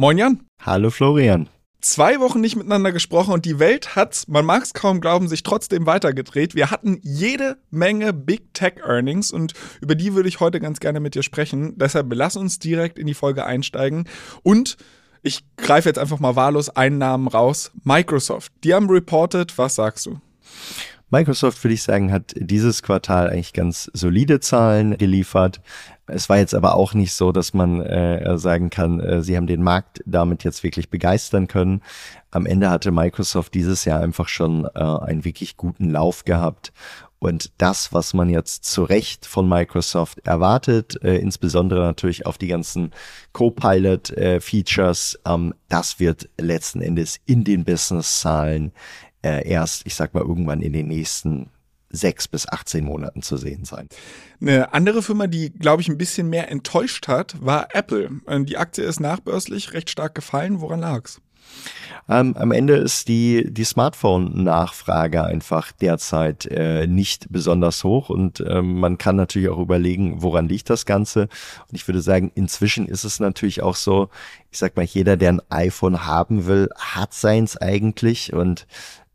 Moin Jan. Hallo Florian. Zwei Wochen nicht miteinander gesprochen und die Welt hat, man mag es kaum glauben, sich trotzdem weitergedreht. Wir hatten jede Menge Big Tech Earnings und über die würde ich heute ganz gerne mit dir sprechen. Deshalb lass uns direkt in die Folge einsteigen und ich greife jetzt einfach mal wahllos einen Namen raus. Microsoft. Die haben reported. Was sagst du? Microsoft, würde ich sagen, hat dieses Quartal eigentlich ganz solide Zahlen geliefert. Es war jetzt aber auch nicht so, dass man äh, sagen kann, äh, sie haben den Markt damit jetzt wirklich begeistern können. Am Ende hatte Microsoft dieses Jahr einfach schon äh, einen wirklich guten Lauf gehabt. Und das, was man jetzt zu Recht von Microsoft erwartet, äh, insbesondere natürlich auf die ganzen Copilot-Features, äh, ähm, das wird letzten Endes in den Business-Zahlen äh, erst, ich sag mal, irgendwann in den nächsten sechs bis 18 Monaten zu sehen sein. Eine andere Firma, die, glaube ich, ein bisschen mehr enttäuscht hat, war Apple. Ähm, die Aktie ist nachbörslich recht stark gefallen. Woran lag's? Ähm, am Ende ist die, die Smartphone-Nachfrage einfach derzeit äh, nicht besonders hoch und ähm, man kann natürlich auch überlegen, woran liegt das Ganze. Und ich würde sagen, inzwischen ist es natürlich auch so, ich sag mal, jeder, der ein iPhone haben will, hat seins eigentlich und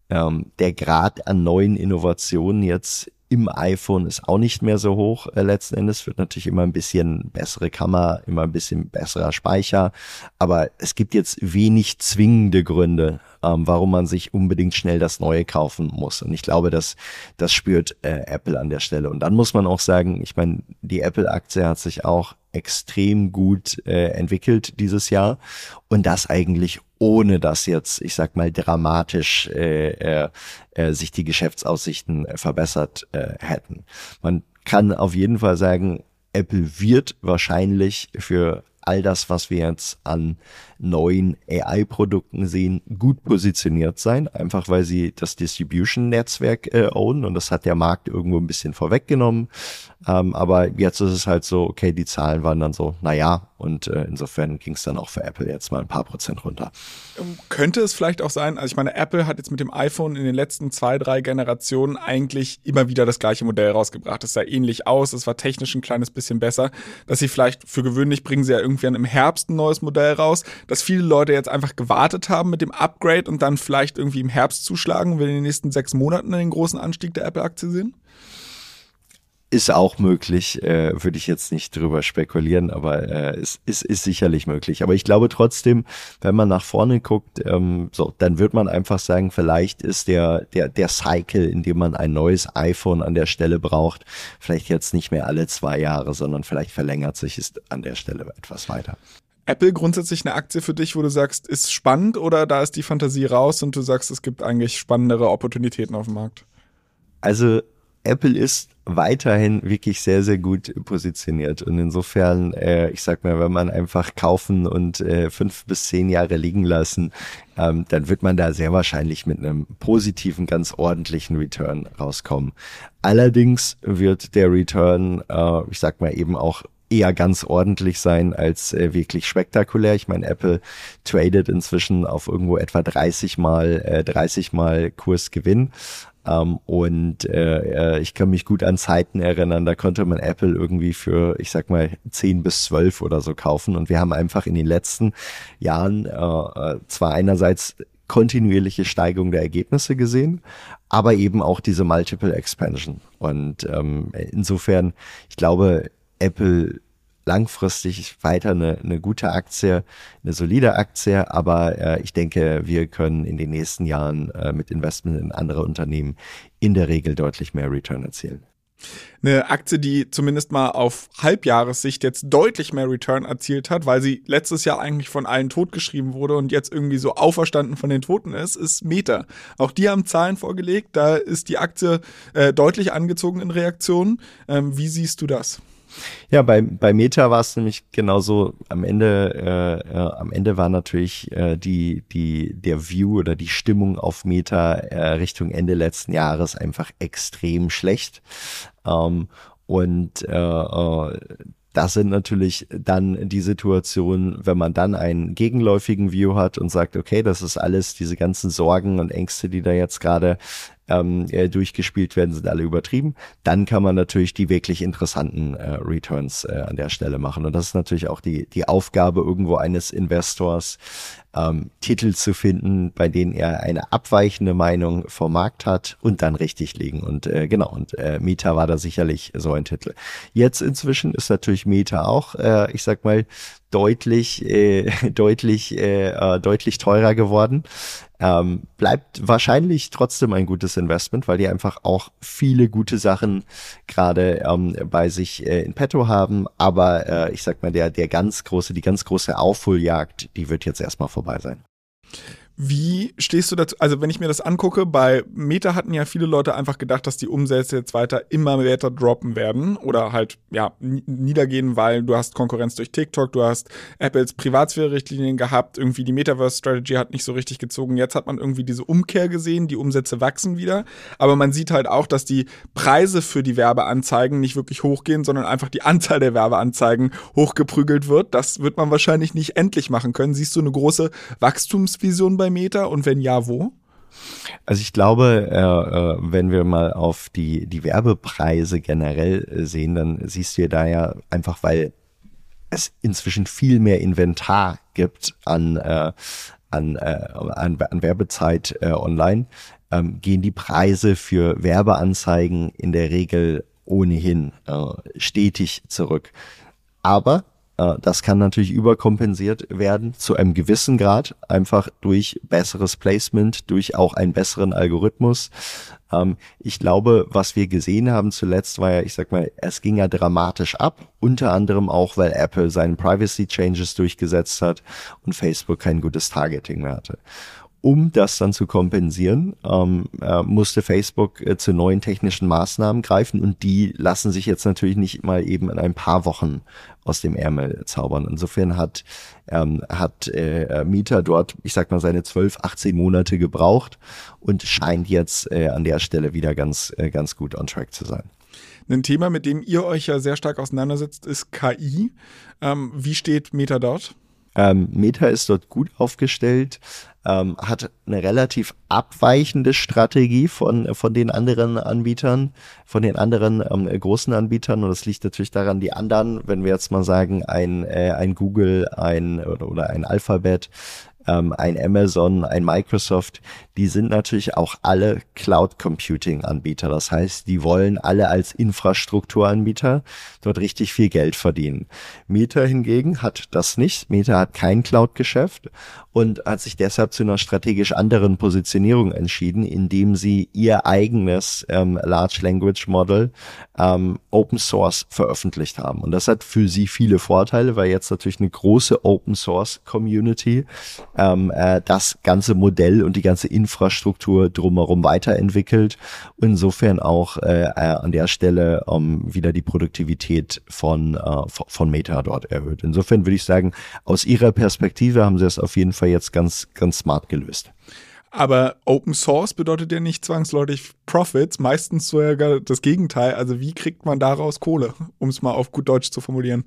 ähm, der Grad an neuen Innovationen jetzt im iPhone ist auch nicht mehr so hoch. Äh, letzten Endes wird natürlich immer ein bisschen bessere Kamera, immer ein bisschen besserer Speicher. Aber es gibt jetzt wenig zwingende Gründe, ähm, warum man sich unbedingt schnell das Neue kaufen muss. Und ich glaube, dass das spürt äh, Apple an der Stelle. Und dann muss man auch sagen, ich meine, die Apple-Aktie hat sich auch extrem gut äh, entwickelt dieses Jahr und das eigentlich ohne dass jetzt, ich sag mal, dramatisch äh, äh, äh, sich die Geschäftsaussichten verbessert äh, hätten. Man kann auf jeden Fall sagen, Apple wird wahrscheinlich für all das, was wir jetzt an neuen AI-Produkten sehen, gut positioniert sein, einfach weil sie das Distribution-Netzwerk äh, ownen und das hat der Markt irgendwo ein bisschen vorweggenommen. Ähm, aber jetzt ist es halt so, okay, die Zahlen waren dann so, naja, und äh, insofern ging es dann auch für Apple jetzt mal ein paar Prozent runter. Ähm, könnte es vielleicht auch sein, also ich meine, Apple hat jetzt mit dem iPhone in den letzten zwei, drei Generationen eigentlich immer wieder das gleiche Modell rausgebracht. Es sah ähnlich aus, es war technisch ein kleines bisschen besser, dass sie vielleicht für gewöhnlich bringen sie ja irgendwann im Herbst ein neues Modell raus, dass viele Leute jetzt einfach gewartet haben mit dem Upgrade und dann vielleicht irgendwie im Herbst zuschlagen und wir in den nächsten sechs Monaten den großen Anstieg der Apple-Aktie sehen? Ist auch möglich, äh, würde ich jetzt nicht drüber spekulieren, aber äh, es ist, ist sicherlich möglich. Aber ich glaube trotzdem, wenn man nach vorne guckt, ähm, so, dann wird man einfach sagen, vielleicht ist der, der, der Cycle, in dem man ein neues iPhone an der Stelle braucht, vielleicht jetzt nicht mehr alle zwei Jahre, sondern vielleicht verlängert sich es an der Stelle etwas weiter. Apple grundsätzlich eine Aktie für dich, wo du sagst, ist spannend oder da ist die Fantasie raus und du sagst, es gibt eigentlich spannendere Opportunitäten auf dem Markt? Also Apple ist weiterhin wirklich sehr, sehr gut positioniert. Und insofern, äh, ich sag mal, wenn man einfach kaufen und äh, fünf bis zehn Jahre liegen lassen, ähm, dann wird man da sehr wahrscheinlich mit einem positiven, ganz ordentlichen Return rauskommen. Allerdings wird der Return, äh, ich sag mal, eben auch eher ganz ordentlich sein als äh, wirklich spektakulär. Ich meine, Apple tradet inzwischen auf irgendwo etwa 30 mal, äh, 30 mal Kursgewinn. Ähm, und äh, äh, ich kann mich gut an Zeiten erinnern, da konnte man Apple irgendwie für, ich sag mal, 10 bis 12 oder so kaufen. Und wir haben einfach in den letzten Jahren äh, äh, zwar einerseits kontinuierliche Steigerung der Ergebnisse gesehen, aber eben auch diese Multiple Expansion. Und ähm, insofern, ich glaube, Apple langfristig weiter eine, eine gute Aktie, eine solide Aktie, aber äh, ich denke, wir können in den nächsten Jahren äh, mit Investment in andere Unternehmen in der Regel deutlich mehr Return erzielen. Eine Aktie, die zumindest mal auf Halbjahressicht jetzt deutlich mehr Return erzielt hat, weil sie letztes Jahr eigentlich von allen totgeschrieben wurde und jetzt irgendwie so auferstanden von den Toten ist, ist Meta. Auch die haben Zahlen vorgelegt, da ist die Aktie äh, deutlich angezogen in Reaktionen. Ähm, wie siehst du das? Ja, bei, bei Meta war es nämlich genauso. Am Ende, äh, äh, am Ende war natürlich äh, die, die, der View oder die Stimmung auf Meta äh, Richtung Ende letzten Jahres einfach extrem schlecht. Ähm, und äh, äh, das sind natürlich dann die Situationen, wenn man dann einen gegenläufigen View hat und sagt, okay, das ist alles, diese ganzen Sorgen und Ängste, die da jetzt gerade ähm, äh, durchgespielt werden, sind alle übertrieben. Dann kann man natürlich die wirklich interessanten äh, Returns äh, an der Stelle machen. Und das ist natürlich auch die, die Aufgabe irgendwo eines Investors, ähm, Titel zu finden, bei denen er eine abweichende Meinung vom Markt hat und dann richtig liegen. Und äh, genau, und äh, Meta war da sicherlich so ein Titel. Jetzt inzwischen ist natürlich Meta auch, äh, ich sag mal, deutlich, äh, deutlich, äh, äh, deutlich teurer geworden. Ähm, bleibt wahrscheinlich trotzdem ein gutes Investment, weil die einfach auch viele gute Sachen gerade ähm, bei sich äh, in petto haben. Aber äh, ich sag mal, der, der ganz große, die ganz große Aufholjagd, die wird jetzt erstmal vorbei sein. Wie stehst du dazu? Also, wenn ich mir das angucke, bei Meta hatten ja viele Leute einfach gedacht, dass die Umsätze jetzt weiter immer weiter droppen werden oder halt, ja, niedergehen, weil du hast Konkurrenz durch TikTok, du hast Apples Privatsphäre-Richtlinien gehabt, irgendwie die Metaverse-Strategy hat nicht so richtig gezogen. Jetzt hat man irgendwie diese Umkehr gesehen, die Umsätze wachsen wieder. Aber man sieht halt auch, dass die Preise für die Werbeanzeigen nicht wirklich hochgehen, sondern einfach die Anzahl der Werbeanzeigen hochgeprügelt wird. Das wird man wahrscheinlich nicht endlich machen können. Siehst du eine große Wachstumsvision bei bei Meta und wenn ja, wo? Also ich glaube, äh, äh, wenn wir mal auf die, die Werbepreise generell äh, sehen, dann siehst du ja da ja einfach, weil es inzwischen viel mehr Inventar gibt an, äh, an, äh, an, an Werbezeit äh, online, ähm, gehen die Preise für Werbeanzeigen in der Regel ohnehin stetig zurück. Aber das kann natürlich überkompensiert werden zu einem gewissen Grad, einfach durch besseres Placement, durch auch einen besseren Algorithmus. Ähm, ich glaube, was wir gesehen haben zuletzt war ja, ich sag mal, es ging ja dramatisch ab, unter anderem auch, weil Apple seinen Privacy Changes durchgesetzt hat und Facebook kein gutes Targeting mehr hatte um das dann zu kompensieren, ähm, äh, musste Facebook äh, zu neuen technischen Maßnahmen greifen und die lassen sich jetzt natürlich nicht mal eben in ein paar Wochen aus dem Ärmel zaubern. Insofern hat, ähm, hat äh, Mieter dort, ich sag mal, seine 12, 18 Monate gebraucht und scheint jetzt äh, an der Stelle wieder ganz, äh, ganz gut on track zu sein. Ein Thema, mit dem ihr euch ja sehr stark auseinandersetzt, ist KI. Ähm, wie steht Meta dort? Ähm, Meta ist dort gut aufgestellt, ähm, hat eine relativ abweichende Strategie von, von den anderen Anbietern, von den anderen ähm, großen Anbietern. Und das liegt natürlich daran, die anderen, wenn wir jetzt mal sagen, ein, äh, ein Google, ein oder, oder ein Alphabet, ähm, ein Amazon, ein Microsoft, die sind natürlich auch alle Cloud Computing Anbieter. Das heißt, die wollen alle als Infrastrukturanbieter dort richtig viel Geld verdienen. Meta hingegen hat das nicht. Meta hat kein Cloud-Geschäft und hat sich deshalb zu einer strategisch anderen Positionierung entschieden, indem sie ihr eigenes ähm, Large Language Model ähm, Open Source veröffentlicht haben. Und das hat für sie viele Vorteile, weil jetzt natürlich eine große Open Source Community ähm, äh, das ganze Modell und die ganze Infrastruktur drumherum weiterentwickelt. Insofern auch äh, äh, an der Stelle ähm, wieder die Produktivität von, äh, von Meta dort erhöht. Insofern würde ich sagen, aus ihrer Perspektive haben sie es auf jeden Fall jetzt ganz, ganz smart gelöst. Aber Open Source bedeutet ja nicht zwangsläufig Profits, meistens sogar das Gegenteil. Also wie kriegt man daraus Kohle, um es mal auf gut Deutsch zu formulieren?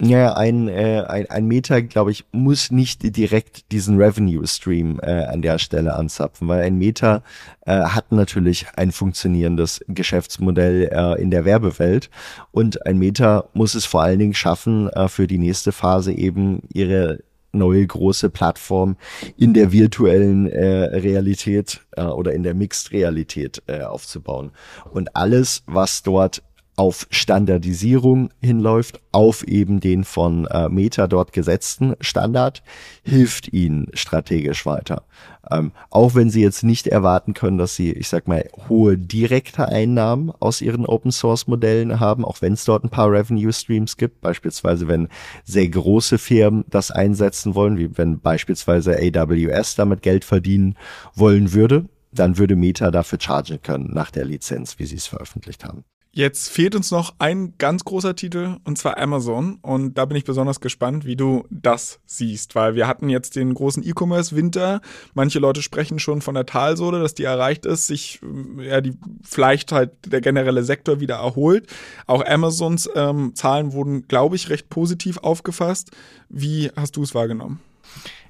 Ja, ein, äh, ein, ein Meta, glaube ich, muss nicht direkt diesen Revenue-Stream äh, an der Stelle anzapfen, weil ein Meta äh, hat natürlich ein funktionierendes Geschäftsmodell äh, in der Werbewelt und ein Meta muss es vor allen Dingen schaffen, äh, für die nächste Phase eben ihre neue große Plattform in der virtuellen äh, Realität äh, oder in der Mixed-Realität äh, aufzubauen. Und alles, was dort auf Standardisierung hinläuft, auf eben den von äh, Meta dort gesetzten Standard, hilft ihnen strategisch weiter. Ähm, auch wenn sie jetzt nicht erwarten können, dass sie, ich sag mal, hohe direkte Einnahmen aus ihren Open Source Modellen haben, auch wenn es dort ein paar Revenue Streams gibt, beispielsweise wenn sehr große Firmen das einsetzen wollen, wie wenn beispielsweise AWS damit Geld verdienen wollen würde, dann würde Meta dafür chargen können nach der Lizenz, wie sie es veröffentlicht haben. Jetzt fehlt uns noch ein ganz großer Titel und zwar Amazon. Und da bin ich besonders gespannt, wie du das siehst, weil wir hatten jetzt den großen E-Commerce-Winter. Manche Leute sprechen schon von der Talsohle, dass die erreicht ist, sich ja die vielleicht halt der generelle Sektor wieder erholt. Auch Amazons ähm, Zahlen wurden, glaube ich, recht positiv aufgefasst. Wie hast du es wahrgenommen?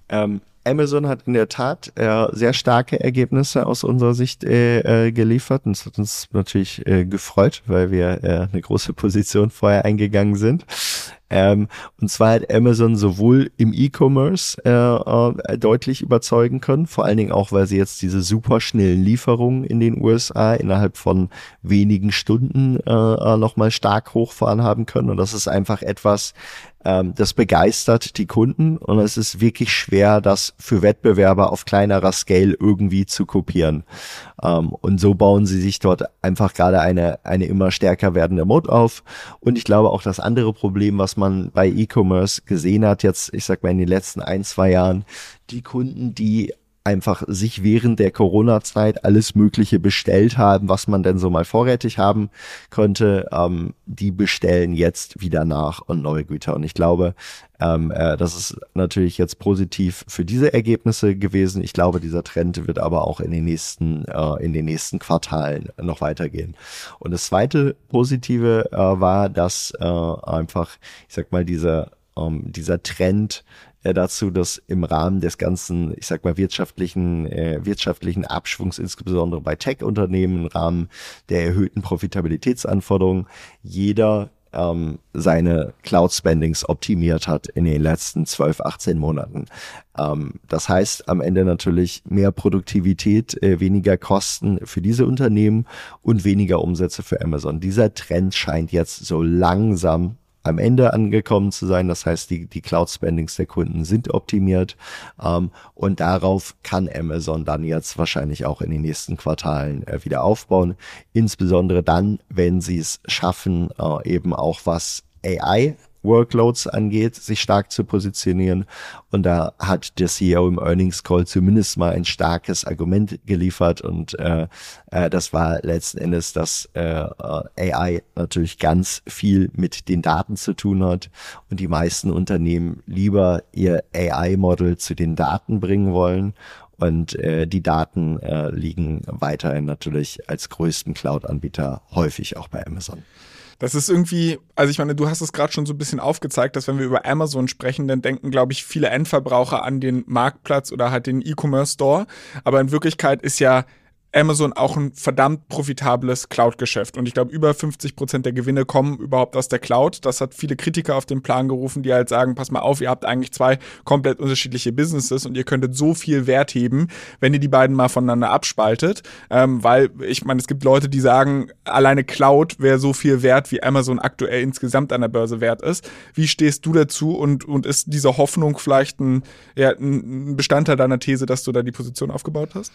Ähm, Amazon hat in der Tat äh, sehr starke Ergebnisse aus unserer Sicht äh, äh, geliefert und es hat uns natürlich äh, gefreut, weil wir äh, eine große Position vorher eingegangen sind. Ähm, und zwar hat Amazon sowohl im E-Commerce äh, äh, deutlich überzeugen können, vor allen Dingen auch, weil sie jetzt diese super schnellen Lieferungen in den USA innerhalb von wenigen Stunden äh, äh nochmal stark hochfahren haben können. Und das ist einfach etwas, ähm, das begeistert die Kunden und es ist wirklich schwer, das für Wettbewerber auf kleinerer Scale irgendwie zu kopieren. Ähm, und so bauen sie sich dort einfach gerade eine, eine immer stärker werdende Mode auf. Und ich glaube auch das andere Problem, was man bei E-Commerce gesehen hat, jetzt, ich sag mal, in den letzten ein, zwei Jahren, die Kunden, die einfach sich während der Corona-Zeit alles Mögliche bestellt haben, was man denn so mal vorrätig haben könnte, ähm, die bestellen jetzt wieder nach und neue Güter. Und ich glaube, ähm, äh, das ist natürlich jetzt positiv für diese Ergebnisse gewesen. Ich glaube, dieser Trend wird aber auch in den nächsten, äh, in den nächsten Quartalen noch weitergehen. Und das zweite Positive äh, war, dass äh, einfach, ich sag mal, dieser, ähm, dieser Trend äh, dazu, dass im Rahmen des ganzen, ich sag mal, wirtschaftlichen, äh, wirtschaftlichen Abschwungs, insbesondere bei Tech-Unternehmen, im Rahmen der erhöhten Profitabilitätsanforderungen, jeder ähm, seine Cloud-Spendings optimiert hat in den letzten 12, 18 Monaten. Ähm, das heißt am Ende natürlich mehr Produktivität, äh, weniger Kosten für diese Unternehmen und weniger Umsätze für Amazon. Dieser Trend scheint jetzt so langsam am Ende angekommen zu sein. Das heißt, die, die Cloud-Spendings der Kunden sind optimiert ähm, und darauf kann Amazon dann jetzt wahrscheinlich auch in den nächsten Quartalen äh, wieder aufbauen. Insbesondere dann, wenn sie es schaffen, äh, eben auch was AI Workloads angeht, sich stark zu positionieren. Und da hat der CEO im Earnings Call zumindest mal ein starkes Argument geliefert. Und äh, äh, das war letzten Endes, dass äh, AI natürlich ganz viel mit den Daten zu tun hat und die meisten Unternehmen lieber ihr AI-Model zu den Daten bringen wollen und äh, die Daten äh, liegen weiterhin natürlich als größten Cloud-Anbieter häufig auch bei Amazon. Das ist irgendwie, also ich meine, du hast es gerade schon so ein bisschen aufgezeigt, dass wenn wir über Amazon sprechen, dann denken, glaube ich, viele Endverbraucher an den Marktplatz oder halt den E-Commerce Store. Aber in Wirklichkeit ist ja Amazon auch ein verdammt profitables Cloud-Geschäft. Und ich glaube, über 50 Prozent der Gewinne kommen überhaupt aus der Cloud. Das hat viele Kritiker auf den Plan gerufen, die halt sagen, pass mal auf, ihr habt eigentlich zwei komplett unterschiedliche Businesses und ihr könntet so viel Wert heben, wenn ihr die beiden mal voneinander abspaltet. Ähm, weil ich meine, es gibt Leute, die sagen, alleine Cloud wäre so viel wert, wie Amazon aktuell insgesamt an der Börse wert ist. Wie stehst du dazu und, und ist diese Hoffnung vielleicht ein, ja, ein Bestandteil deiner These, dass du da die Position aufgebaut hast?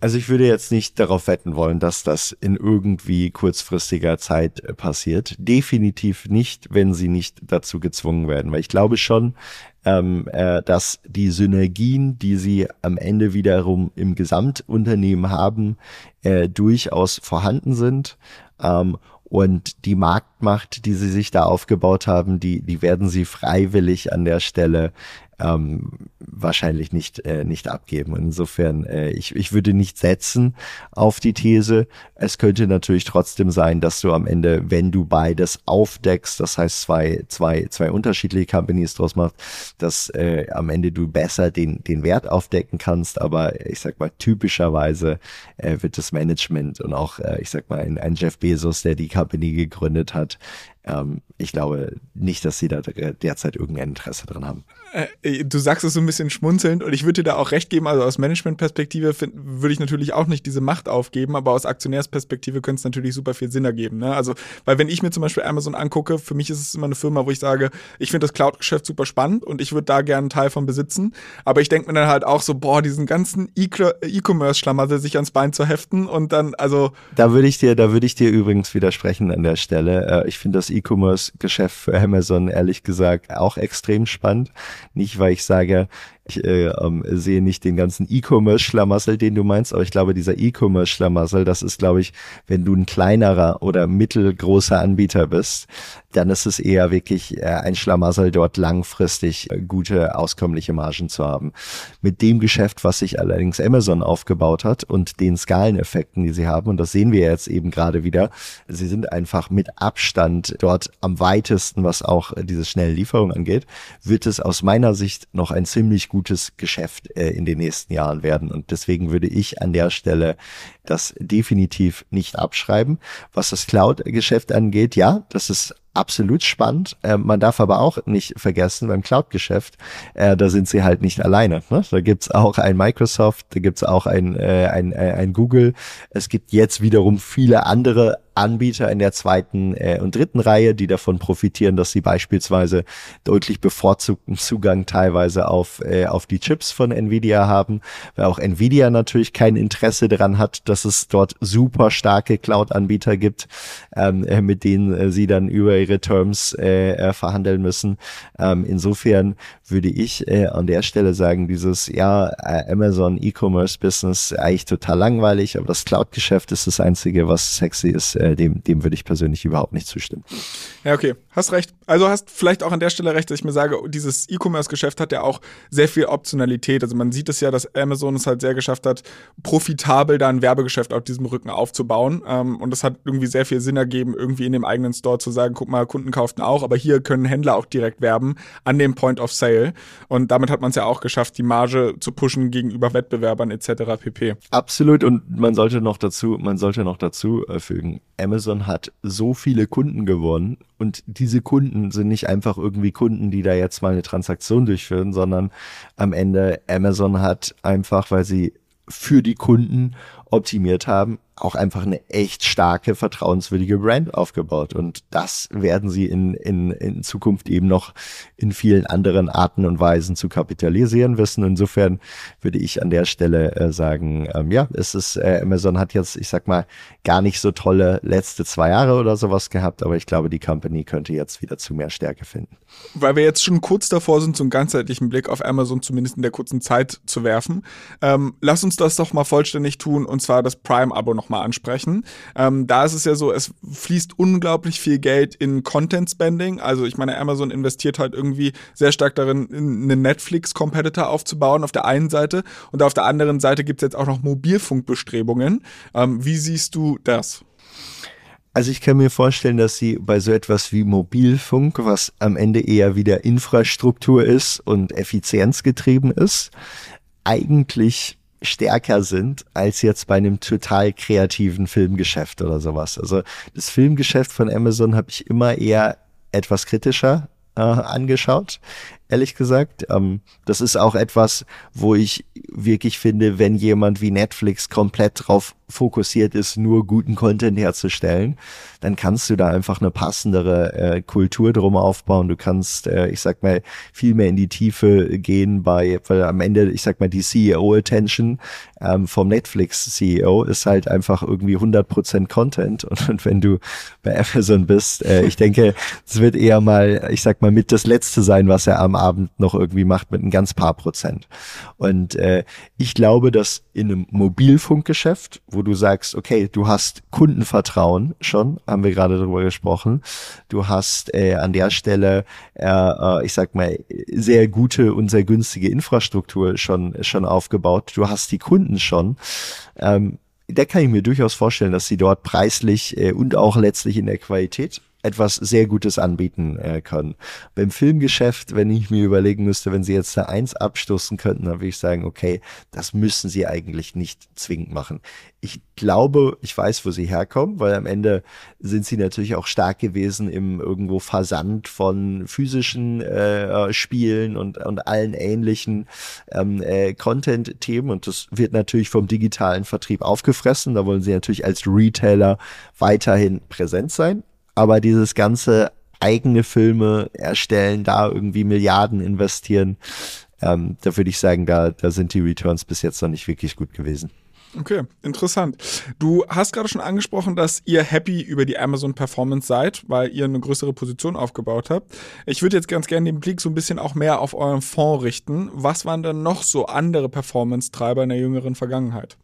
Also ich würde jetzt nicht darauf wetten wollen, dass das in irgendwie kurzfristiger Zeit äh, passiert. Definitiv nicht, wenn sie nicht dazu gezwungen werden, weil ich glaube schon, ähm, äh, dass die Synergien, die sie am Ende wiederum im Gesamtunternehmen haben, äh, durchaus vorhanden sind. Ähm, und die Marktmacht, die sie sich da aufgebaut haben, die, die werden sie freiwillig an der Stelle ähm, wahrscheinlich nicht, äh, nicht abgeben. insofern, äh, ich, ich würde nicht setzen auf die These. Es könnte natürlich trotzdem sein, dass du am Ende, wenn du beides aufdeckst, das heißt zwei, zwei, zwei unterschiedliche Companies draus machst, dass äh, am Ende du besser den, den Wert aufdecken kannst. Aber ich sag mal, typischerweise äh, wird das Management und auch, äh, ich sag mal, ein, ein Jeff Bezos, der die Company gegründet hat, ähm, ich glaube nicht, dass sie da derzeit irgendein Interesse dran haben. Äh, du sagst es so ein bisschen schmunzelnd und ich würde dir da auch recht geben, also aus Managementperspektive würde ich natürlich auch nicht diese Macht aufgeben, aber aus Aktionärsperspektive könnte es natürlich super viel Sinn ergeben. Ne? Also, weil wenn ich mir zum Beispiel Amazon angucke, für mich ist es immer eine Firma, wo ich sage, ich finde das Cloud-Geschäft super spannend und ich würde da gerne einen Teil von besitzen, aber ich denke mir dann halt auch so, boah, diesen ganzen E-Commerce-Schlamassel sich ans Bein zu heften und dann, also. Da würde ich dir, da würde ich dir übrigens widersprechen an der Stelle. Äh, ich finde das E-Commerce-Geschäft für Amazon ehrlich gesagt auch extrem spannend. Nicht, weil ich sage, ich äh, ähm, sehe nicht den ganzen E-Commerce-Schlamassel, den du meinst, aber ich glaube, dieser E-Commerce-Schlamassel, das ist, glaube ich, wenn du ein kleinerer oder mittelgroßer Anbieter bist, dann ist es eher wirklich äh, ein Schlamassel, dort langfristig äh, gute, auskömmliche Margen zu haben. Mit dem Geschäft, was sich allerdings Amazon aufgebaut hat und den Skaleneffekten, die sie haben, und das sehen wir jetzt eben gerade wieder, sie sind einfach mit Abstand dort am weitesten, was auch diese schnelle Lieferung angeht, wird es aus meiner Sicht noch ein ziemlich gutes Geschäft äh, in den nächsten Jahren werden. Und deswegen würde ich an der Stelle das definitiv nicht abschreiben. Was das Cloud-Geschäft angeht, ja, das ist absolut spannend. Äh, man darf aber auch nicht vergessen, beim Cloud-Geschäft, äh, da sind sie halt nicht alleine. Ne? Da gibt's auch ein Microsoft, da gibt's auch ein, äh, ein, äh, ein Google. Es gibt jetzt wiederum viele andere Anbieter in der zweiten äh, und dritten Reihe, die davon profitieren, dass sie beispielsweise deutlich bevorzugten Zugang teilweise auf, äh, auf die Chips von Nvidia haben, weil auch Nvidia natürlich kein Interesse daran hat, dass es dort super starke Cloud-Anbieter gibt, ähm, äh, mit denen äh, sie dann über ihre Terms äh, äh, verhandeln müssen. Ähm, insofern würde ich äh, an der Stelle sagen, dieses ja äh, Amazon E-Commerce Business eigentlich total langweilig, aber das Cloud-Geschäft ist das einzige, was sexy ist. Äh, dem dem würde ich persönlich überhaupt nicht zustimmen. Ja okay, hast recht. Also hast vielleicht auch an der Stelle recht, dass ich mir sage, dieses E-Commerce-Geschäft hat ja auch sehr viel Optionalität. Also man sieht es ja, dass Amazon es halt sehr geschafft hat, profitabel da ein Werbegeschäft auf diesem Rücken aufzubauen. Ähm, und das hat irgendwie sehr viel Sinn ergeben, irgendwie in dem eigenen Store zu sagen, guck mal, Kunden kauften auch, aber hier können Händler auch direkt werben an dem Point of Sale. Und damit hat man es ja auch geschafft, die Marge zu pushen gegenüber Wettbewerbern etc. pp. Absolut. Und man sollte noch dazu, man sollte noch dazu äh, fügen, Amazon hat so viele Kunden gewonnen und diese Kunden sind nicht einfach irgendwie Kunden, die da jetzt mal eine Transaktion durchführen, sondern am Ende Amazon hat einfach, weil sie für die Kunden optimiert haben, auch einfach eine echt starke, vertrauenswürdige Brand aufgebaut. Und das werden sie in, in, in Zukunft eben noch in vielen anderen Arten und Weisen zu kapitalisieren wissen. Insofern würde ich an der Stelle äh, sagen, ähm, ja, es ist, äh, Amazon hat jetzt, ich sag mal, gar nicht so tolle letzte zwei Jahre oder sowas gehabt, aber ich glaube, die Company könnte jetzt wieder zu mehr Stärke finden. Weil wir jetzt schon kurz davor sind, so einen ganzheitlichen Blick auf Amazon zumindest in der kurzen Zeit zu werfen, ähm, lass uns das doch mal vollständig tun und zwar das Prime-Abo nochmal ansprechen. Ähm, da ist es ja so, es fließt unglaublich viel Geld in Content Spending. Also ich meine, Amazon investiert halt irgendwie sehr stark darin, einen Netflix-Competitor aufzubauen auf der einen Seite und auf der anderen Seite gibt es jetzt auch noch Mobilfunkbestrebungen. Ähm, wie siehst du das? Also ich kann mir vorstellen, dass sie bei so etwas wie Mobilfunk, was am Ende eher wieder Infrastruktur ist und effizienzgetrieben ist, eigentlich stärker sind als jetzt bei einem total kreativen Filmgeschäft oder sowas. Also das Filmgeschäft von Amazon habe ich immer eher etwas kritischer äh, angeschaut, ehrlich gesagt. Ähm, das ist auch etwas, wo ich wirklich finde, wenn jemand wie Netflix komplett drauf fokussiert ist, nur guten Content herzustellen, dann kannst du da einfach eine passendere äh, Kultur drum aufbauen. Du kannst, äh, ich sag mal, viel mehr in die Tiefe gehen bei, weil am Ende, ich sag mal, die CEO-Attention ähm, vom Netflix-CEO ist halt einfach irgendwie 100% Content. Und, und wenn du bei Amazon bist, äh, ich denke, es wird eher mal, ich sag mal, mit das Letzte sein, was er am Abend noch irgendwie macht, mit ein ganz paar Prozent. Und äh, ich glaube, dass in einem Mobilfunkgeschäft, wo du sagst, okay, du hast Kundenvertrauen schon, haben wir gerade drüber gesprochen. Du hast äh, an der Stelle, äh, äh, ich sag mal, sehr gute und sehr günstige Infrastruktur schon, schon aufgebaut. Du hast die Kunden schon. Ähm, da kann ich mir durchaus vorstellen, dass sie dort preislich äh, und auch letztlich in der Qualität etwas sehr Gutes anbieten äh, können. Beim Filmgeschäft, wenn ich mir überlegen müsste, wenn sie jetzt da eins abstoßen könnten, dann würde ich sagen, okay, das müssen sie eigentlich nicht zwingend machen. Ich glaube, ich weiß, wo sie herkommen, weil am Ende sind sie natürlich auch stark gewesen im irgendwo Versand von physischen äh, Spielen und, und allen ähnlichen ähm, äh, Content-Themen und das wird natürlich vom digitalen Vertrieb aufgefressen. Da wollen sie natürlich als Retailer weiterhin präsent sein aber dieses ganze eigene Filme erstellen, da irgendwie Milliarden investieren, ähm, da würde ich sagen, da, da sind die Returns bis jetzt noch nicht wirklich gut gewesen. Okay, interessant. Du hast gerade schon angesprochen, dass ihr happy über die Amazon Performance seid, weil ihr eine größere Position aufgebaut habt. Ich würde jetzt ganz gerne den Blick so ein bisschen auch mehr auf euren Fonds richten. Was waren denn noch so andere Performance-Treiber in der jüngeren Vergangenheit?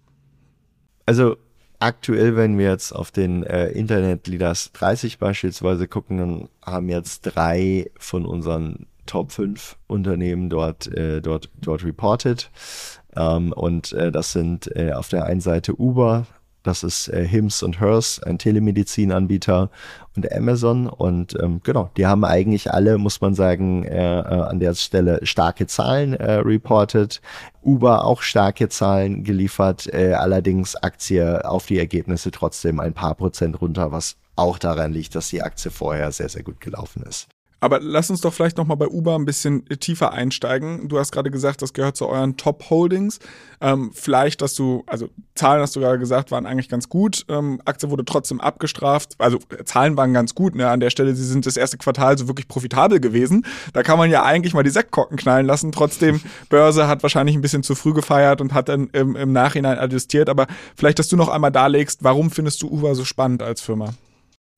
Also aktuell, wenn wir jetzt auf den äh, Internet Leaders 30 beispielsweise gucken, dann haben jetzt drei von unseren Top 5 Unternehmen dort, äh, dort, dort reported. Ähm, und äh, das sind äh, auf der einen Seite Uber, das ist äh, Hims und Hers, ein Telemedizinanbieter und Amazon. Und ähm, genau, die haben eigentlich alle, muss man sagen, äh, äh, an der Stelle starke Zahlen äh, reported. Uber auch starke Zahlen geliefert, äh, allerdings Aktie auf die Ergebnisse trotzdem ein paar Prozent runter, was auch daran liegt, dass die Aktie vorher sehr, sehr gut gelaufen ist. Aber lass uns doch vielleicht nochmal bei Uber ein bisschen tiefer einsteigen. Du hast gerade gesagt, das gehört zu euren Top-Holdings. Ähm, vielleicht, dass du, also Zahlen hast du gerade gesagt, waren eigentlich ganz gut. Ähm, Aktie wurde trotzdem abgestraft. Also Zahlen waren ganz gut. Ne? An der Stelle, sie sind das erste Quartal so wirklich profitabel gewesen. Da kann man ja eigentlich mal die Sektkorken knallen lassen. Trotzdem, Börse hat wahrscheinlich ein bisschen zu früh gefeiert und hat dann im, im Nachhinein adjustiert. Aber vielleicht, dass du noch einmal darlegst, warum findest du Uber so spannend als Firma?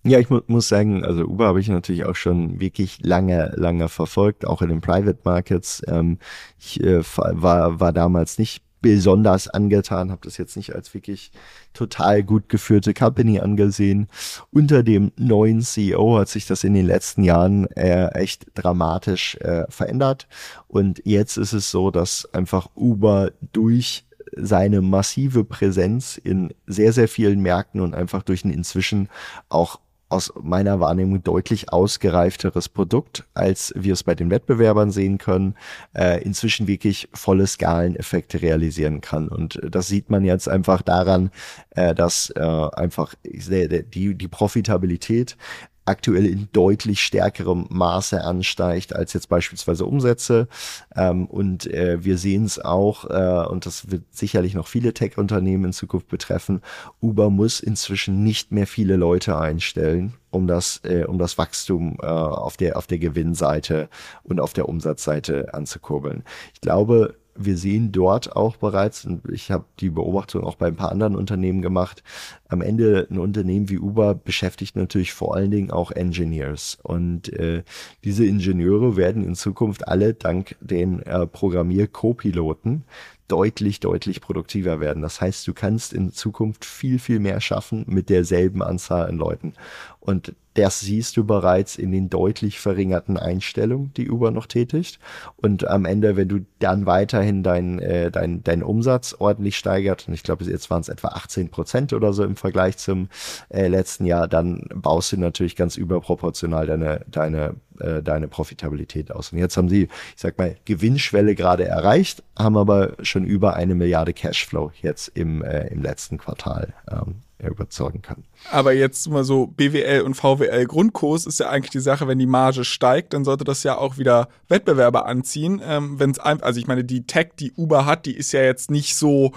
Ja, ich mu muss sagen, also Uber habe ich natürlich auch schon wirklich lange, lange verfolgt, auch in den Private Markets. Ähm, ich äh, war, war damals nicht besonders angetan, habe das jetzt nicht als wirklich total gut geführte Company angesehen. Unter dem neuen CEO hat sich das in den letzten Jahren äh, echt dramatisch äh, verändert. Und jetzt ist es so, dass einfach Uber durch seine massive Präsenz in sehr, sehr vielen Märkten und einfach durch ein inzwischen auch aus meiner Wahrnehmung deutlich ausgereifteres Produkt, als wir es bei den Wettbewerbern sehen können, äh, inzwischen wirklich volle Skaleneffekte realisieren kann. Und das sieht man jetzt einfach daran, äh, dass äh, einfach die, die Profitabilität aktuell in deutlich stärkerem Maße ansteigt als jetzt beispielsweise Umsätze. Ähm, und äh, wir sehen es auch, äh, und das wird sicherlich noch viele Tech-Unternehmen in Zukunft betreffen, Uber muss inzwischen nicht mehr viele Leute einstellen, um das, äh, um das Wachstum äh, auf, der, auf der Gewinnseite und auf der Umsatzseite anzukurbeln. Ich glaube, wir sehen dort auch bereits, und ich habe die Beobachtung auch bei ein paar anderen Unternehmen gemacht, am Ende ein Unternehmen wie Uber beschäftigt natürlich vor allen Dingen auch Engineers. Und äh, diese Ingenieure werden in Zukunft alle dank den äh, Programmier-Co-Piloten deutlich, deutlich produktiver werden. Das heißt, du kannst in Zukunft viel, viel mehr schaffen mit derselben Anzahl an Leuten. Und das siehst du bereits in den deutlich verringerten Einstellungen, die Uber noch tätigt. Und am Ende, wenn du dann weiterhin deinen äh, dein, dein Umsatz ordentlich steigert, und ich glaube, jetzt waren es etwa 18 Prozent oder so im Vergleich zum äh, letzten Jahr, dann baust du natürlich ganz überproportional deine, deine, äh, deine Profitabilität aus. Und jetzt haben sie, ich sag mal, Gewinnschwelle gerade erreicht, haben aber schon über eine Milliarde Cashflow jetzt im, äh, im letzten Quartal ähm, überzeugen kann. Aber jetzt mal so BWL und VWL Grundkurs ist ja eigentlich die Sache, wenn die Marge steigt, dann sollte das ja auch wieder Wettbewerber anziehen. Ähm, wenn es also ich meine, die Tech, die Uber hat, die ist ja jetzt nicht so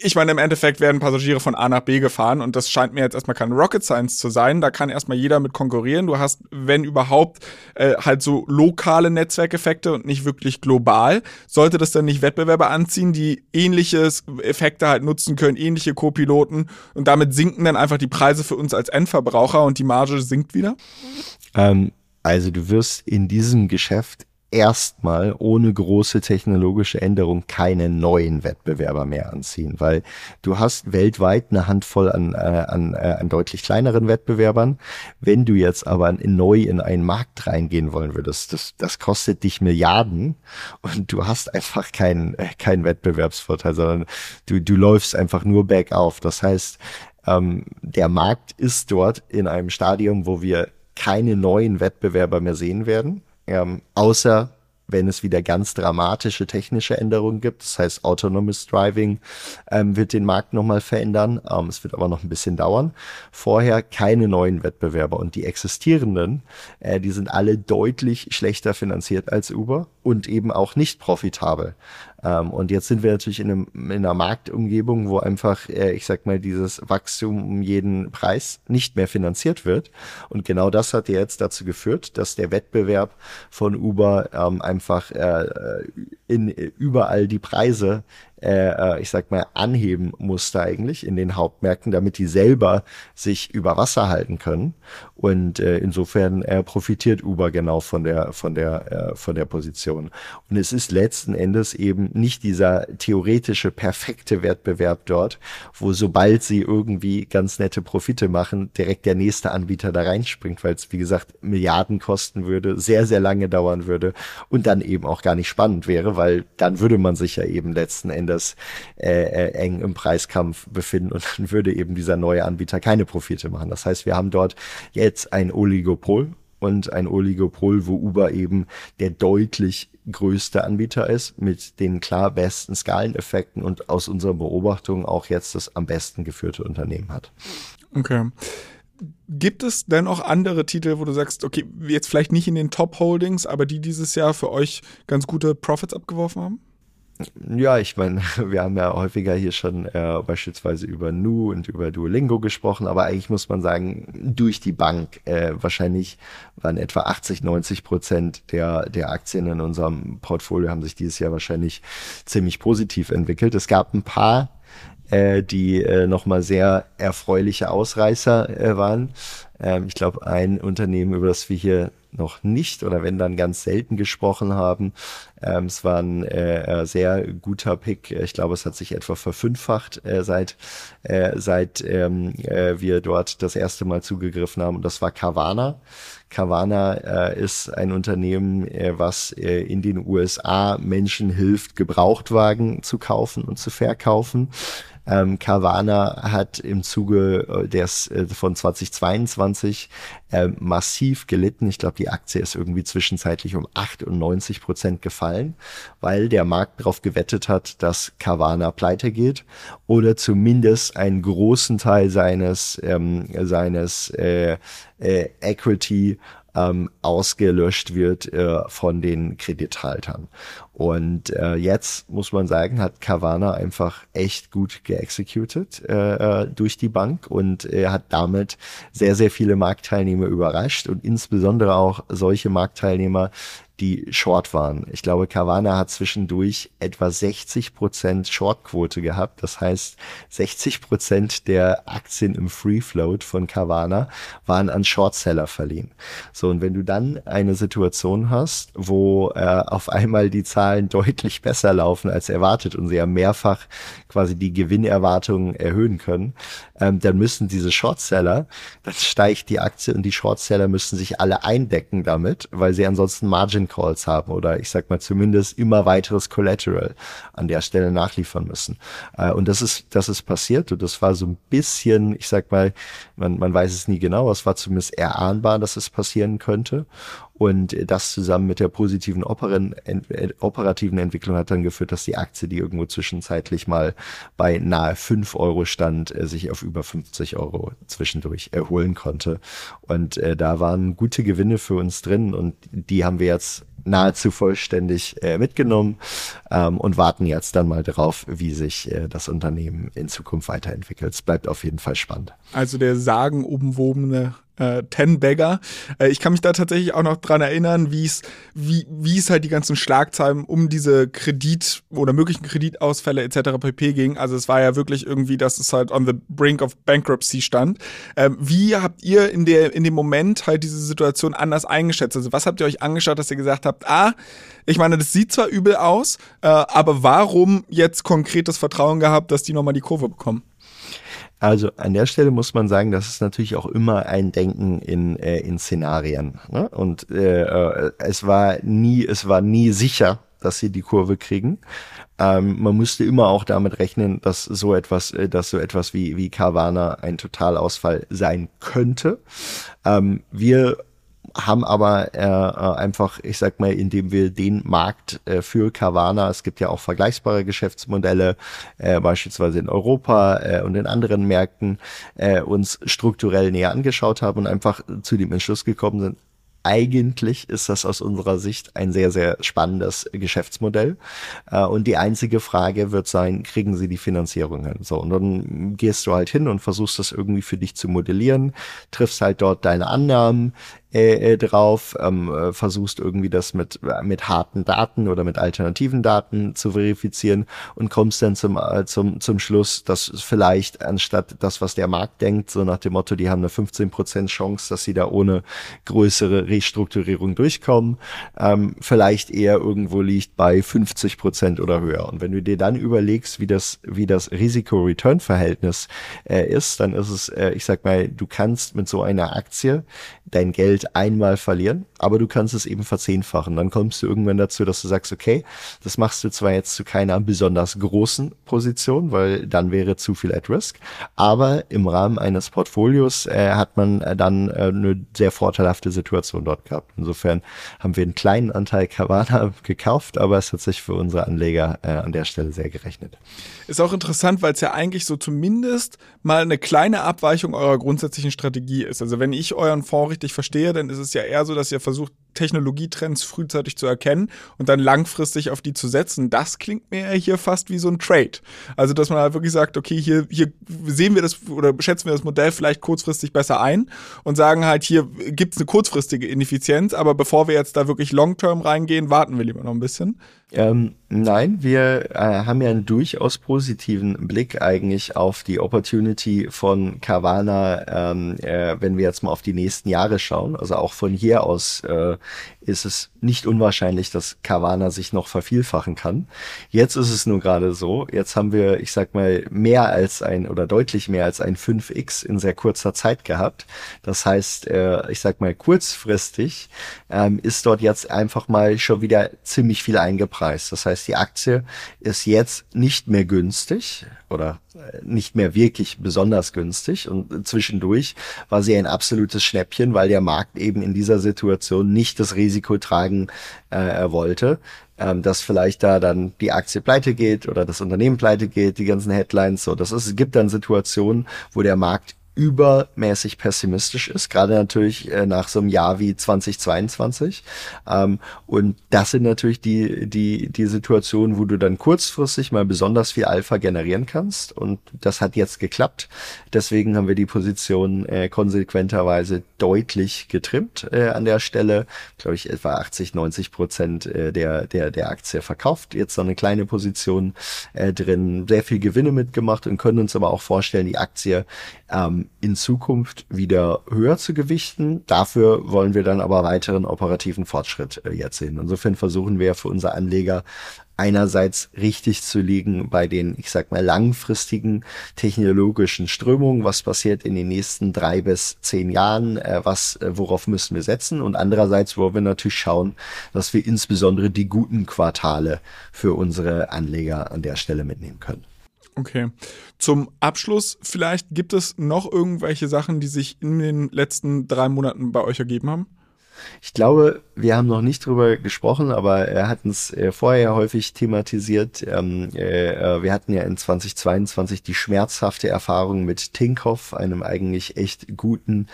ich meine, im Endeffekt werden Passagiere von A nach B gefahren und das scheint mir jetzt erstmal kein Rocket Science zu sein. Da kann erstmal jeder mit konkurrieren. Du hast, wenn überhaupt, äh, halt so lokale Netzwerkeffekte und nicht wirklich global. Sollte das dann nicht Wettbewerber anziehen, die ähnliche Effekte halt nutzen können, ähnliche Co-Piloten und damit sinken dann einfach die Preise für uns als Endverbraucher und die Marge sinkt wieder? Ähm, also du wirst in diesem Geschäft erstmal ohne große technologische Änderung keine neuen Wettbewerber mehr anziehen, weil du hast weltweit eine Handvoll an, äh, an, äh, an deutlich kleineren Wettbewerbern. Wenn du jetzt aber neu in einen Markt reingehen wollen würdest, das, das kostet dich Milliarden und du hast einfach keinen, äh, keinen Wettbewerbsvorteil, sondern du, du läufst einfach nur bergauf. Das heißt, ähm, der Markt ist dort in einem Stadium, wo wir keine neuen Wettbewerber mehr sehen werden, ähm, außer wenn es wieder ganz dramatische technische Änderungen gibt. Das heißt, Autonomous Driving ähm, wird den Markt nochmal verändern. Ähm, es wird aber noch ein bisschen dauern. Vorher keine neuen Wettbewerber und die existierenden, äh, die sind alle deutlich schlechter finanziert als Uber und eben auch nicht profitabel. Ähm, und jetzt sind wir natürlich in, einem, in einer Marktumgebung, wo einfach, äh, ich sag mal, dieses Wachstum um jeden Preis nicht mehr finanziert wird. Und genau das hat jetzt dazu geführt, dass der Wettbewerb von Uber ähm, einfach äh, in überall die Preise äh, äh, ich sag mal, anheben musste eigentlich in den Hauptmärkten, damit die selber sich über Wasser halten können. Und äh, insofern äh, profitiert Uber genau von der, von der, äh, von der Position. Und es ist letzten Endes eben nicht dieser theoretische perfekte Wettbewerb dort, wo sobald sie irgendwie ganz nette Profite machen, direkt der nächste Anbieter da reinspringt, weil es, wie gesagt, Milliarden kosten würde, sehr, sehr lange dauern würde und dann eben auch gar nicht spannend wäre, weil dann würde man sich ja eben letzten Endes Endes äh, äh, eng im Preiskampf befinden und dann würde eben dieser neue Anbieter keine Profite machen. Das heißt, wir haben dort jetzt ein Oligopol und ein Oligopol, wo Uber eben der deutlich größte Anbieter ist, mit den klar besten Skaleneffekten und aus unserer Beobachtung auch jetzt das am besten geführte Unternehmen hat. Okay. Gibt es denn auch andere Titel, wo du sagst, okay, jetzt vielleicht nicht in den Top Holdings, aber die dieses Jahr für euch ganz gute Profits abgeworfen haben? Ja, ich meine, wir haben ja häufiger hier schon äh, beispielsweise über Nu und über Duolingo gesprochen, aber eigentlich muss man sagen, durch die Bank äh, wahrscheinlich waren etwa 80, 90 Prozent der, der Aktien in unserem Portfolio haben sich dieses Jahr wahrscheinlich ziemlich positiv entwickelt. Es gab ein paar äh, die äh, nochmal sehr erfreuliche Ausreißer äh, waren. Ähm, ich glaube, ein Unternehmen, über das wir hier noch nicht oder wenn dann ganz selten gesprochen haben. Ähm, es war ein äh, äh, sehr guter Pick. Ich glaube, es hat sich etwa verfünffacht äh, seit äh, seit ähm, äh, wir dort das erste Mal zugegriffen haben und das war Carvana. Carvana äh, ist ein Unternehmen, äh, was äh, in den USA Menschen hilft, Gebrauchtwagen zu kaufen und zu verkaufen. Ähm, Carvana hat im Zuge äh, des äh, von 2022 äh, massiv gelitten. Ich glaube, die Aktie ist irgendwie zwischenzeitlich um 98 Prozent gefallen, weil der Markt darauf gewettet hat, dass Carvana pleite geht oder zumindest einen großen Teil seines ähm, seines äh, äh, Equity ähm, ausgelöscht wird äh, von den Kredithaltern. Und äh, jetzt muss man sagen, hat Carvana einfach echt gut geexecuted äh, äh durch die Bank und er hat damit sehr, sehr viele Marktteilnehmer überrascht und insbesondere auch solche Marktteilnehmer, die Short waren. Ich glaube, Carvana hat zwischendurch etwa 60 Prozent Shortquote gehabt. Das heißt, 60 Prozent der Aktien im Free Float von Carvana waren an Shortseller verliehen. So, und wenn du dann eine Situation hast, wo äh, auf einmal die Zahlen deutlich besser laufen als erwartet und sie ja mehrfach quasi die Gewinnerwartungen erhöhen können, ähm, dann müssen diese Shortseller, dann steigt die Aktie und die Shortseller müssen sich alle eindecken damit, weil sie ansonsten Margin Calls haben oder ich sag mal zumindest immer weiteres Collateral an der Stelle nachliefern müssen. Äh, und das ist, das ist passiert und das war so ein bisschen, ich sag mal, man, man weiß es nie genau, es war zumindest erahnbar, dass es passieren könnte. Und das zusammen mit der positiven operativen Entwicklung hat dann geführt, dass die Aktie, die irgendwo zwischenzeitlich mal bei nahe fünf Euro stand, äh, sich auf über 50 Euro zwischendurch erholen konnte. Und äh, da waren gute Gewinne für uns drin und die haben wir jetzt nahezu vollständig äh, mitgenommen ähm, und warten jetzt dann mal darauf, wie sich äh, das Unternehmen in Zukunft weiterentwickelt. Es bleibt auf jeden Fall spannend. Also der sagenumwobene äh, Ten Bagger. Äh, ich kann mich da tatsächlich auch noch dran erinnern, wie es wie wie es halt die ganzen Schlagzeilen um diese Kredit oder möglichen Kreditausfälle etc. pp ging. Also es war ja wirklich irgendwie, dass es halt on the brink of bankruptcy stand. Ähm, wie habt ihr in der in dem Moment halt diese Situation anders eingeschätzt? Also was habt ihr euch angeschaut, dass ihr gesagt habt, ah, ich meine, das sieht zwar übel aus, äh, aber warum jetzt konkretes Vertrauen gehabt, dass die nochmal die Kurve bekommen? Also an der Stelle muss man sagen, das ist natürlich auch immer ein Denken in, äh, in Szenarien. Ne? Und äh, äh, es war nie, es war nie sicher, dass sie die Kurve kriegen. Ähm, man müsste immer auch damit rechnen, dass so etwas, äh, dass so etwas wie, wie Carvana ein Totalausfall sein könnte. Ähm, wir haben aber äh, äh, einfach, ich sag mal, indem wir den Markt äh, für Carvana, es gibt ja auch vergleichbare Geschäftsmodelle, äh, beispielsweise in Europa äh, und in anderen Märkten, äh, uns strukturell näher angeschaut haben und einfach zu dem Entschluss gekommen sind, eigentlich ist das aus unserer Sicht ein sehr, sehr spannendes Geschäftsmodell. Äh, und die einzige Frage wird sein, kriegen sie die Finanzierung hin? So, und dann gehst du halt hin und versuchst das irgendwie für dich zu modellieren, triffst halt dort deine Annahmen, äh, äh, drauf, ähm, äh, versuchst irgendwie das mit, mit harten Daten oder mit alternativen Daten zu verifizieren und kommst dann zum, äh, zum, zum Schluss, dass vielleicht anstatt das, was der Markt denkt, so nach dem Motto, die haben eine 15% Chance, dass sie da ohne größere Restrukturierung durchkommen, ähm, vielleicht eher irgendwo liegt bei 50% oder höher. Und wenn du dir dann überlegst, wie das, wie das Risiko-Return-Verhältnis äh, ist, dann ist es, äh, ich sag mal, du kannst mit so einer Aktie dein Geld einmal verlieren, aber du kannst es eben verzehnfachen. Dann kommst du irgendwann dazu, dass du sagst, okay, das machst du zwar jetzt zu keiner besonders großen Position, weil dann wäre zu viel at risk, aber im Rahmen eines Portfolios äh, hat man äh, dann äh, eine sehr vorteilhafte Situation dort gehabt. Insofern haben wir einen kleinen Anteil Carvana gekauft, aber es hat sich für unsere Anleger äh, an der Stelle sehr gerechnet. Ist auch interessant, weil es ja eigentlich so zumindest mal eine kleine Abweichung eurer grundsätzlichen Strategie ist. Also wenn ich euren Fonds richtig verstehe, dann ist es ja eher so, dass ihr versucht, Technologietrends frühzeitig zu erkennen und dann langfristig auf die zu setzen. Das klingt mir hier fast wie so ein Trade. Also, dass man halt wirklich sagt, okay, hier, hier sehen wir das oder schätzen wir das Modell vielleicht kurzfristig besser ein und sagen halt, hier gibt es eine kurzfristige Ineffizienz, aber bevor wir jetzt da wirklich long-term reingehen, warten wir lieber noch ein bisschen. Ähm, nein, wir äh, haben ja einen durchaus positiven Blick eigentlich auf die Opportunity von Carvana, ähm, äh, wenn wir jetzt mal auf die nächsten Jahre schauen. Also auch von hier aus äh, ist es nicht unwahrscheinlich, dass Carvana sich noch vervielfachen kann. Jetzt ist es nur gerade so. Jetzt haben wir, ich sag mal, mehr als ein oder deutlich mehr als ein 5x in sehr kurzer Zeit gehabt. Das heißt, äh, ich sag mal, kurzfristig ähm, ist dort jetzt einfach mal schon wieder ziemlich viel eingepreist. Das heißt, die Aktie ist jetzt nicht mehr günstig oder nicht mehr wirklich besonders günstig und zwischendurch war sie ein absolutes Schnäppchen, weil der Markt eben in dieser Situation nicht das Risiko tragen äh, wollte, ähm, dass vielleicht da dann die Aktie pleite geht oder das Unternehmen pleite geht, die ganzen Headlines so. Das ist, es gibt dann Situationen, wo der Markt übermäßig pessimistisch ist, gerade natürlich äh, nach so einem Jahr wie 2022. Ähm, und das sind natürlich die, die, die Situationen, wo du dann kurzfristig mal besonders viel Alpha generieren kannst. Und das hat jetzt geklappt. Deswegen haben wir die Position äh, konsequenterweise deutlich getrimmt äh, an der Stelle. Glaube ich, etwa 80, 90 Prozent äh, der, der, der Aktie verkauft. Jetzt noch eine kleine Position äh, drin, sehr viel Gewinne mitgemacht und können uns aber auch vorstellen, die Aktie ähm, in Zukunft wieder höher zu gewichten. Dafür wollen wir dann aber weiteren operativen Fortschritt äh, jetzt sehen. Insofern versuchen wir für unsere Anleger einerseits richtig zu liegen bei den, ich sag mal, langfristigen technologischen Strömungen, was passiert in den nächsten drei bis zehn Jahren, äh, was, äh, worauf müssen wir setzen und andererseits, wo wir natürlich schauen, dass wir insbesondere die guten Quartale für unsere Anleger an der Stelle mitnehmen können. Okay. Zum Abschluss, vielleicht gibt es noch irgendwelche Sachen, die sich in den letzten drei Monaten bei euch ergeben haben? Ich glaube, wir haben noch nicht drüber gesprochen, aber er hat uns äh, vorher häufig thematisiert. Ähm, äh, äh wir hatten ja in 2022 die schmerzhafte Erfahrung mit Tinkoff, einem eigentlich echt guten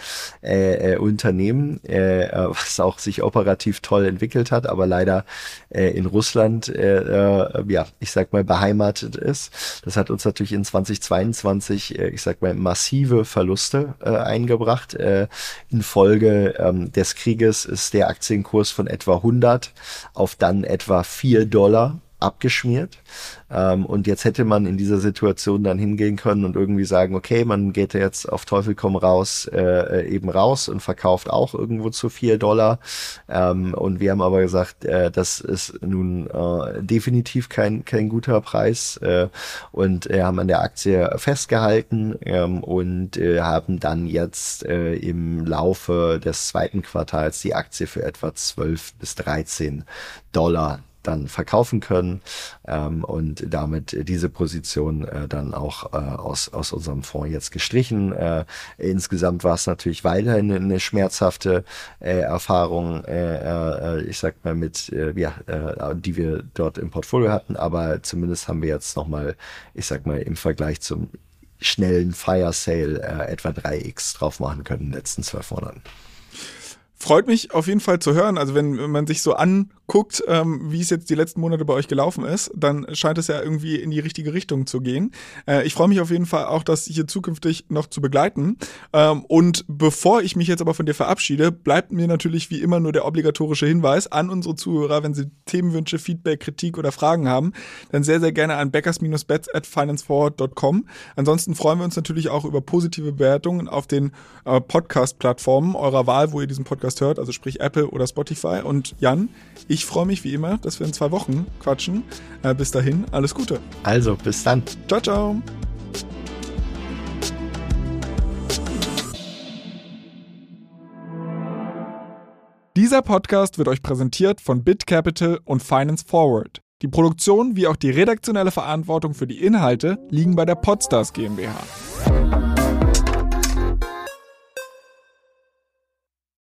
Unternehmen, was auch sich operativ toll entwickelt hat, aber leider in Russland, ja, ich sag mal, beheimatet ist. Das hat uns natürlich in 2022, ich sag mal, massive Verluste eingebracht infolge ähm, des Krieges ist der Aktienkurs von etwa 100 auf dann etwa 4 Dollar abgeschmiert. Ähm, und jetzt hätte man in dieser Situation dann hingehen können und irgendwie sagen, okay, man geht jetzt auf Teufel komm raus, äh, eben raus und verkauft auch irgendwo zu vier Dollar. Ähm, und wir haben aber gesagt, äh, das ist nun äh, definitiv kein, kein guter Preis äh, und äh, haben an der Aktie festgehalten ähm, und äh, haben dann jetzt äh, im Laufe des zweiten Quartals die Aktie für etwa 12 bis 13 Dollar dann verkaufen können ähm, und damit diese Position äh, dann auch äh, aus, aus unserem Fonds jetzt gestrichen. Äh, insgesamt war es natürlich weiterhin eine, schmerzhafte äh, Erfahrung, äh, äh, ich sag mal mit, äh, ja, äh, die wir dort im Portfolio hatten, aber zumindest haben wir jetzt nochmal, ich sag mal, im Vergleich zum schnellen Fire Sale äh, etwa 3x drauf machen können in den letzten zwölf Monaten. Freut mich auf jeden Fall zu hören. Also wenn man sich so anguckt, ähm, wie es jetzt die letzten Monate bei euch gelaufen ist, dann scheint es ja irgendwie in die richtige Richtung zu gehen. Äh, ich freue mich auf jeden Fall auch, das hier zukünftig noch zu begleiten. Ähm, und bevor ich mich jetzt aber von dir verabschiede, bleibt mir natürlich wie immer nur der obligatorische Hinweis an unsere Zuhörer, wenn sie Themenwünsche, Feedback, Kritik oder Fragen haben, dann sehr, sehr gerne an backers-bets at financeforward.com. Ansonsten freuen wir uns natürlich auch über positive Bewertungen auf den äh, Podcast-Plattformen eurer Wahl, wo ihr diesen Podcast Podcast hört, also sprich Apple oder Spotify. Und Jan, ich freue mich wie immer, dass wir in zwei Wochen quatschen. Äh, bis dahin, alles Gute. Also, bis dann. Ciao, ciao. Dieser Podcast wird euch präsentiert von BitCapital und Finance Forward. Die Produktion wie auch die redaktionelle Verantwortung für die Inhalte liegen bei der Podstars GmbH.